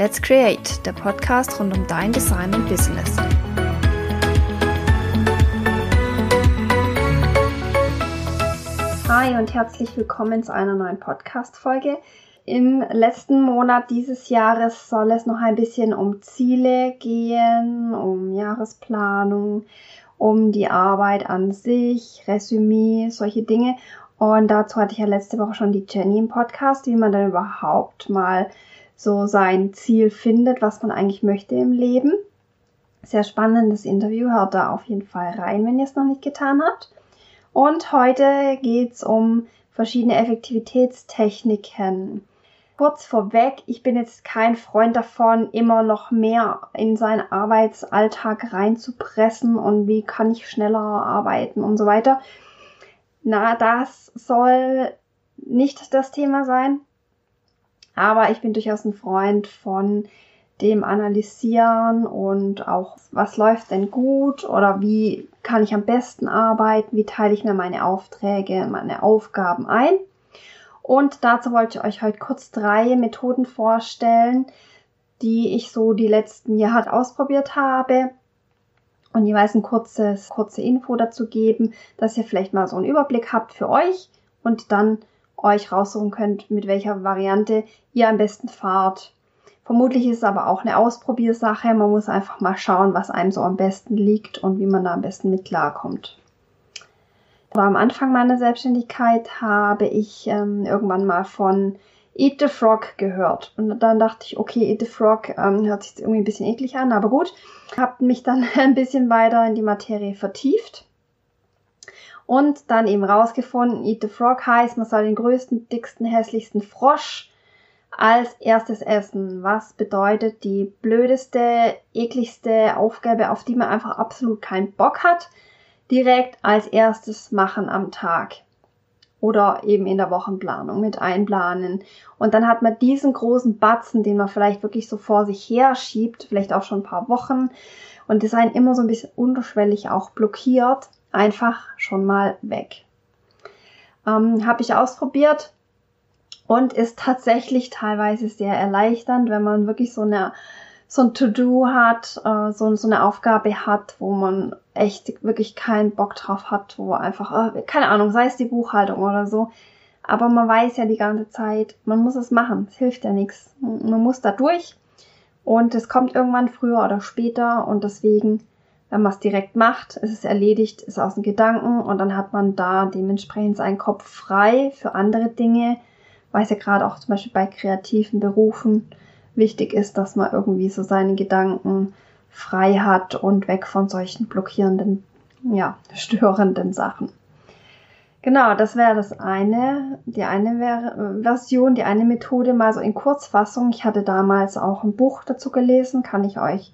Let's Create, der Podcast rund um dein Design und Business. Hi und herzlich willkommen zu einer neuen Podcast-Folge. Im letzten Monat dieses Jahres soll es noch ein bisschen um Ziele gehen, um Jahresplanung, um die Arbeit an sich, Resümee, solche Dinge. Und dazu hatte ich ja letzte Woche schon die Jenny im Podcast, wie man dann überhaupt mal so sein Ziel findet, was man eigentlich möchte im Leben. Sehr spannendes Interview, hört da auf jeden Fall rein, wenn ihr es noch nicht getan habt. Und heute geht's um verschiedene Effektivitätstechniken. Kurz vorweg, ich bin jetzt kein Freund davon, immer noch mehr in seinen Arbeitsalltag reinzupressen und wie kann ich schneller arbeiten und so weiter. Na, das soll nicht das Thema sein. Aber ich bin durchaus ein Freund von dem Analysieren und auch, was läuft denn gut oder wie kann ich am besten arbeiten, wie teile ich mir meine Aufträge, meine Aufgaben ein. Und dazu wollte ich euch heute kurz drei Methoden vorstellen, die ich so die letzten Jahre ausprobiert habe und jeweils ein kurzes, kurze Info dazu geben, dass ihr vielleicht mal so einen Überblick habt für euch und dann euch raussuchen könnt, mit welcher Variante ihr am besten fahrt. Vermutlich ist es aber auch eine Ausprobiersache. Man muss einfach mal schauen, was einem so am besten liegt und wie man da am besten mit klarkommt. Aber am Anfang meiner Selbstständigkeit habe ich ähm, irgendwann mal von Eat the Frog gehört. Und dann dachte ich, okay, Eat the Frog ähm, hört sich irgendwie ein bisschen eklig an, aber gut. Habe mich dann ein bisschen weiter in die Materie vertieft. Und dann eben rausgefunden, Eat the Frog heißt, man soll den größten, dicksten, hässlichsten Frosch als erstes essen. Was bedeutet die blödeste, ekligste Aufgabe, auf die man einfach absolut keinen Bock hat, direkt als erstes machen am Tag oder eben in der Wochenplanung mit einplanen. Und dann hat man diesen großen Batzen, den man vielleicht wirklich so vor sich her schiebt, vielleicht auch schon ein paar Wochen und das einen immer so ein bisschen unterschwellig auch blockiert, einfach schon mal weg. Ähm, Habe ich ausprobiert und ist tatsächlich teilweise sehr erleichternd, wenn man wirklich so eine so ein To-Do hat, äh, so, so eine Aufgabe hat, wo man echt wirklich keinen Bock drauf hat, wo einfach, äh, keine Ahnung, sei es die Buchhaltung oder so. Aber man weiß ja die ganze Zeit, man muss es machen. Es hilft ja nichts. Man muss da durch. Und es kommt irgendwann früher oder später. Und deswegen, wenn man es direkt macht, ist es erledigt, ist aus den Gedanken. Und dann hat man da dementsprechend seinen Kopf frei für andere Dinge. Weiß ja gerade auch zum Beispiel bei kreativen Berufen wichtig ist, dass man irgendwie so seine Gedanken frei hat und weg von solchen blockierenden, ja, störenden Sachen. Genau, das wäre das eine, die eine Version, die eine Methode mal so in Kurzfassung. Ich hatte damals auch ein Buch dazu gelesen, kann ich euch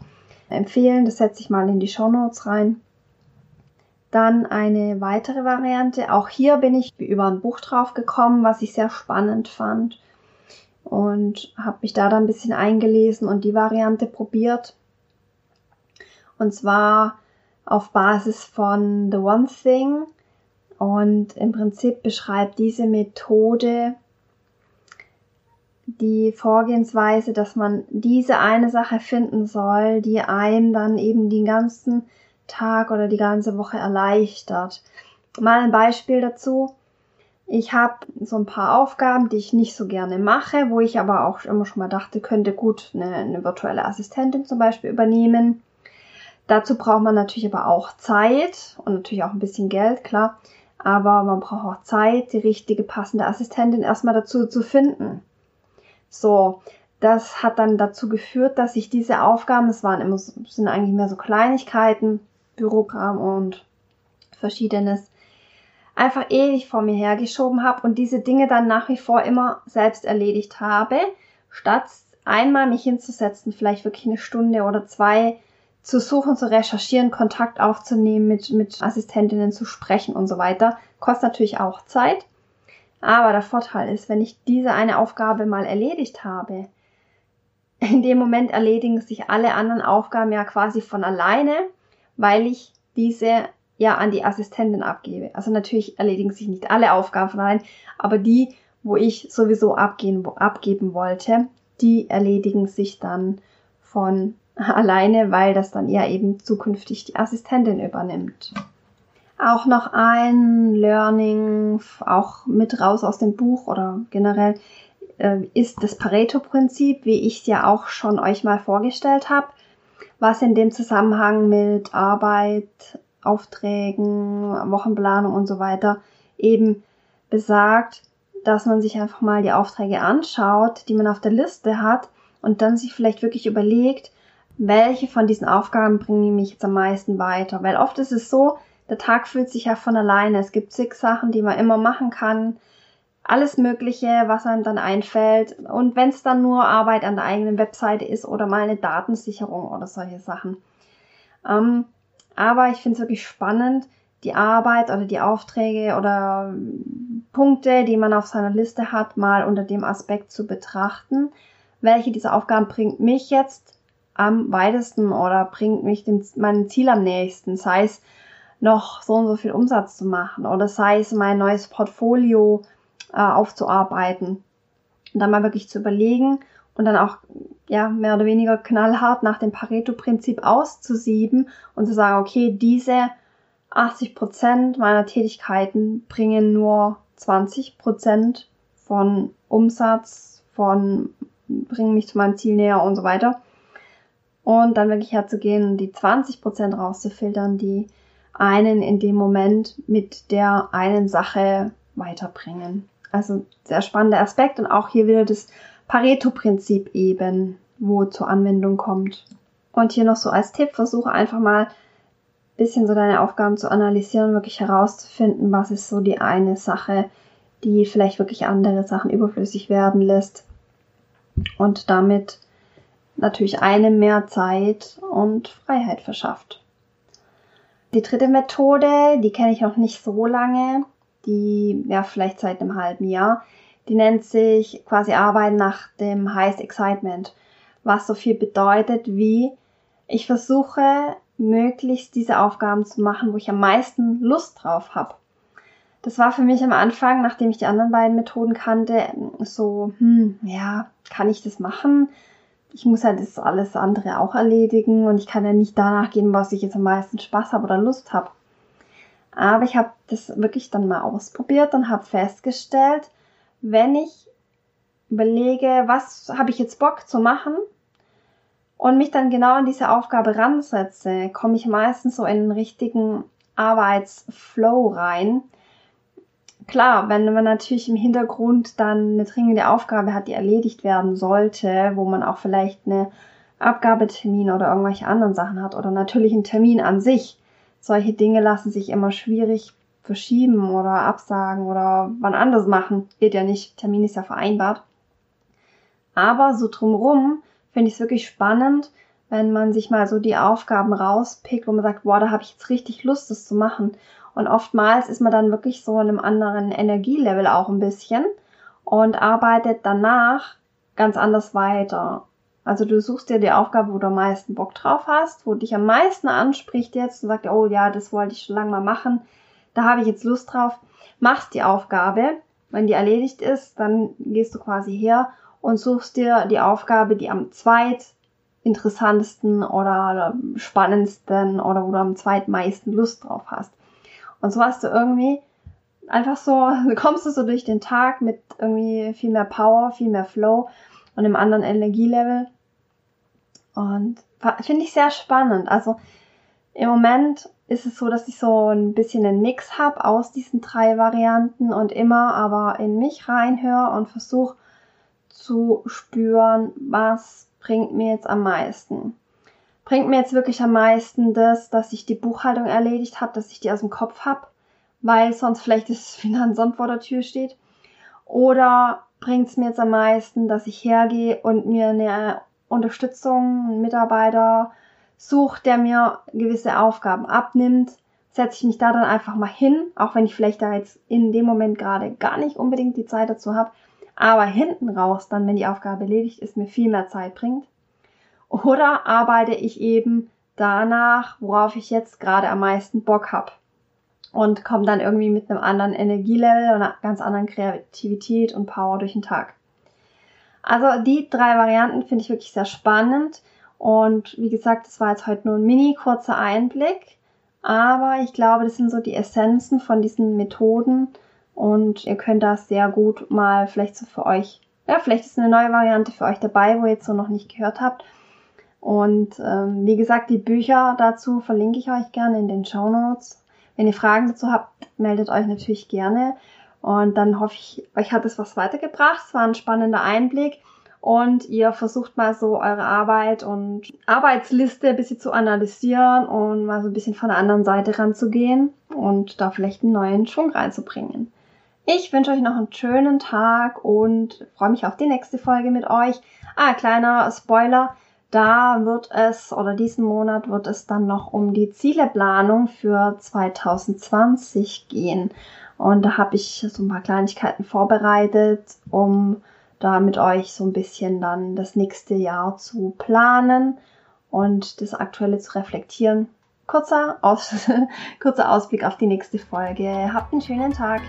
empfehlen. Das setze ich mal in die Show Notes rein. Dann eine weitere Variante. Auch hier bin ich über ein Buch drauf gekommen, was ich sehr spannend fand und habe mich da dann ein bisschen eingelesen und die Variante probiert. Und zwar auf Basis von The One Thing. Und im Prinzip beschreibt diese Methode die Vorgehensweise, dass man diese eine Sache finden soll, die einen dann eben den ganzen Tag oder die ganze Woche erleichtert. Mal ein Beispiel dazu. Ich habe so ein paar Aufgaben, die ich nicht so gerne mache, wo ich aber auch immer schon mal dachte, könnte gut eine, eine virtuelle Assistentin zum Beispiel übernehmen. Dazu braucht man natürlich aber auch Zeit und natürlich auch ein bisschen Geld, klar. Aber man braucht auch Zeit, die richtige passende Assistentin erstmal dazu zu finden. So, das hat dann dazu geführt, dass ich diese Aufgaben, es waren immer sind eigentlich mehr so Kleinigkeiten, Bürogramm und verschiedenes, einfach ewig vor mir hergeschoben habe und diese Dinge dann nach wie vor immer selbst erledigt habe, statt einmal mich hinzusetzen, vielleicht wirklich eine Stunde oder zwei zu suchen, zu recherchieren, Kontakt aufzunehmen, mit, mit Assistentinnen zu sprechen und so weiter. Kostet natürlich auch Zeit. Aber der Vorteil ist, wenn ich diese eine Aufgabe mal erledigt habe, in dem Moment erledigen sich alle anderen Aufgaben ja quasi von alleine, weil ich diese ja an die Assistentin abgebe. Also natürlich erledigen sich nicht alle Aufgaben von allein, aber die, wo ich sowieso abgehen, abgeben wollte, die erledigen sich dann von alleine, weil das dann ja eben zukünftig die Assistentin übernimmt. Auch noch ein Learning, auch mit raus aus dem Buch oder generell, äh, ist das Pareto-Prinzip, wie ich es ja auch schon euch mal vorgestellt habe, was in dem Zusammenhang mit Arbeit, Aufträgen, Wochenplanung und so weiter eben besagt, dass man sich einfach mal die Aufträge anschaut, die man auf der Liste hat und dann sich vielleicht wirklich überlegt, welche von diesen Aufgaben bringen mich jetzt am meisten weiter. Weil oft ist es so, der Tag fühlt sich ja von alleine. Es gibt zig Sachen, die man immer machen kann. Alles Mögliche, was einem dann einfällt. Und wenn es dann nur Arbeit an der eigenen Webseite ist oder mal eine Datensicherung oder solche Sachen. Ähm, aber ich finde es wirklich spannend, die Arbeit oder die Aufträge oder Punkte, die man auf seiner Liste hat, mal unter dem Aspekt zu betrachten. Welche dieser Aufgaben bringt mich jetzt am weitesten oder bringt mich dem, meinem Ziel am nächsten? Sei es noch so und so viel Umsatz zu machen oder sei es mein neues Portfolio äh, aufzuarbeiten. Und dann mal wirklich zu überlegen und dann auch ja mehr oder weniger knallhart nach dem Pareto-Prinzip auszusieben und zu sagen, okay, diese 80 Prozent meiner Tätigkeiten bringen nur 20 Prozent von Umsatz, von bringen mich zu meinem Ziel näher und so weiter. Und dann wirklich herzugehen, die 20 Prozent rauszufiltern, die einen in dem Moment mit der einen Sache weiterbringen. Also sehr spannender Aspekt und auch hier wieder das Pareto-Prinzip eben, wo zur Anwendung kommt. Und hier noch so als Tipp, versuche einfach mal bisschen so deine Aufgaben zu analysieren, wirklich herauszufinden, was ist so die eine Sache, die vielleicht wirklich andere Sachen überflüssig werden lässt und damit natürlich einem mehr Zeit und Freiheit verschafft. Die dritte Methode, die kenne ich noch nicht so lange, die ja vielleicht seit einem halben Jahr, die nennt sich quasi Arbeiten nach dem Highest Excitement, was so viel bedeutet wie ich versuche möglichst diese Aufgaben zu machen, wo ich am meisten Lust drauf habe. Das war für mich am Anfang, nachdem ich die anderen beiden Methoden kannte, so, hm, ja, kann ich das machen? Ich muss ja das alles andere auch erledigen und ich kann ja nicht danach gehen, was ich jetzt am meisten Spaß habe oder Lust habe. Aber ich habe das wirklich dann mal ausprobiert und habe festgestellt, wenn ich überlege, was habe ich jetzt Bock zu machen, und mich dann genau an diese Aufgabe ransetze, komme ich meistens so in den richtigen Arbeitsflow rein. Klar, wenn man natürlich im Hintergrund dann eine dringende Aufgabe hat, die erledigt werden sollte, wo man auch vielleicht eine Abgabetermin oder irgendwelche anderen Sachen hat oder natürlich einen Termin an sich. Solche Dinge lassen sich immer schwierig verschieben oder absagen oder wann anders machen. Geht ja nicht, Termin ist ja vereinbart. Aber so drumrum finde ich es wirklich spannend, wenn man sich mal so die Aufgaben rauspickt, wo man sagt, boah, da habe ich jetzt richtig Lust, das zu machen. Und oftmals ist man dann wirklich so in einem anderen Energielevel auch ein bisschen und arbeitet danach ganz anders weiter. Also du suchst dir die Aufgabe, wo du am meisten Bock drauf hast, wo dich am meisten anspricht jetzt und sagt, oh ja, das wollte ich schon lange mal machen, da habe ich jetzt Lust drauf. Machst die Aufgabe, wenn die erledigt ist, dann gehst du quasi her und suchst dir die Aufgabe, die am zweitinteressantesten oder spannendsten oder wo du am zweitmeisten Lust drauf hast. Und so hast du irgendwie einfach so, kommst du so durch den Tag mit irgendwie viel mehr Power, viel mehr Flow und einem anderen Energielevel. Und finde ich sehr spannend. Also im Moment ist es so, dass ich so ein bisschen einen Mix habe aus diesen drei Varianten und immer aber in mich reinhöre und versuche zu spüren, was bringt mir jetzt am meisten. Bringt mir jetzt wirklich am meisten das, dass ich die Buchhaltung erledigt habe, dass ich die aus dem Kopf habe, weil sonst vielleicht das Finanzamt vor der Tür steht. Oder bringt es mir jetzt am meisten, dass ich hergehe und mir eine Unterstützung, einen Mitarbeiter suche, der mir gewisse Aufgaben abnimmt, setze ich mich da dann einfach mal hin, auch wenn ich vielleicht da jetzt in dem Moment gerade gar nicht unbedingt die Zeit dazu habe, aber hinten raus dann, wenn die Aufgabe erledigt ist, mir viel mehr Zeit bringt. Oder arbeite ich eben danach, worauf ich jetzt gerade am meisten Bock habe und komme dann irgendwie mit einem anderen Energielevel und einer ganz anderen Kreativität und Power durch den Tag. Also die drei Varianten finde ich wirklich sehr spannend. Und wie gesagt, das war jetzt heute nur ein mini kurzer Einblick. Aber ich glaube, das sind so die Essenzen von diesen Methoden. Und ihr könnt das sehr gut mal vielleicht so für euch, ja, vielleicht ist eine neue Variante für euch dabei, wo ihr jetzt so noch nicht gehört habt. Und ähm, wie gesagt, die Bücher dazu verlinke ich euch gerne in den Show Notes. Wenn ihr Fragen dazu habt, meldet euch natürlich gerne. Und dann hoffe ich, euch hat es was weitergebracht. Es war ein spannender Einblick. Und ihr versucht mal so eure Arbeit und Arbeitsliste ein bisschen zu analysieren und mal so ein bisschen von der anderen Seite ranzugehen und da vielleicht einen neuen Schwung reinzubringen. Ich wünsche euch noch einen schönen Tag und freue mich auf die nächste Folge mit euch. Ah, kleiner Spoiler. Da wird es, oder diesen Monat wird es dann noch um die Zieleplanung für 2020 gehen. Und da habe ich so ein paar Kleinigkeiten vorbereitet, um da mit euch so ein bisschen dann das nächste Jahr zu planen und das Aktuelle zu reflektieren. Kurzer, Aus kurzer Ausblick auf die nächste Folge. Habt einen schönen Tag.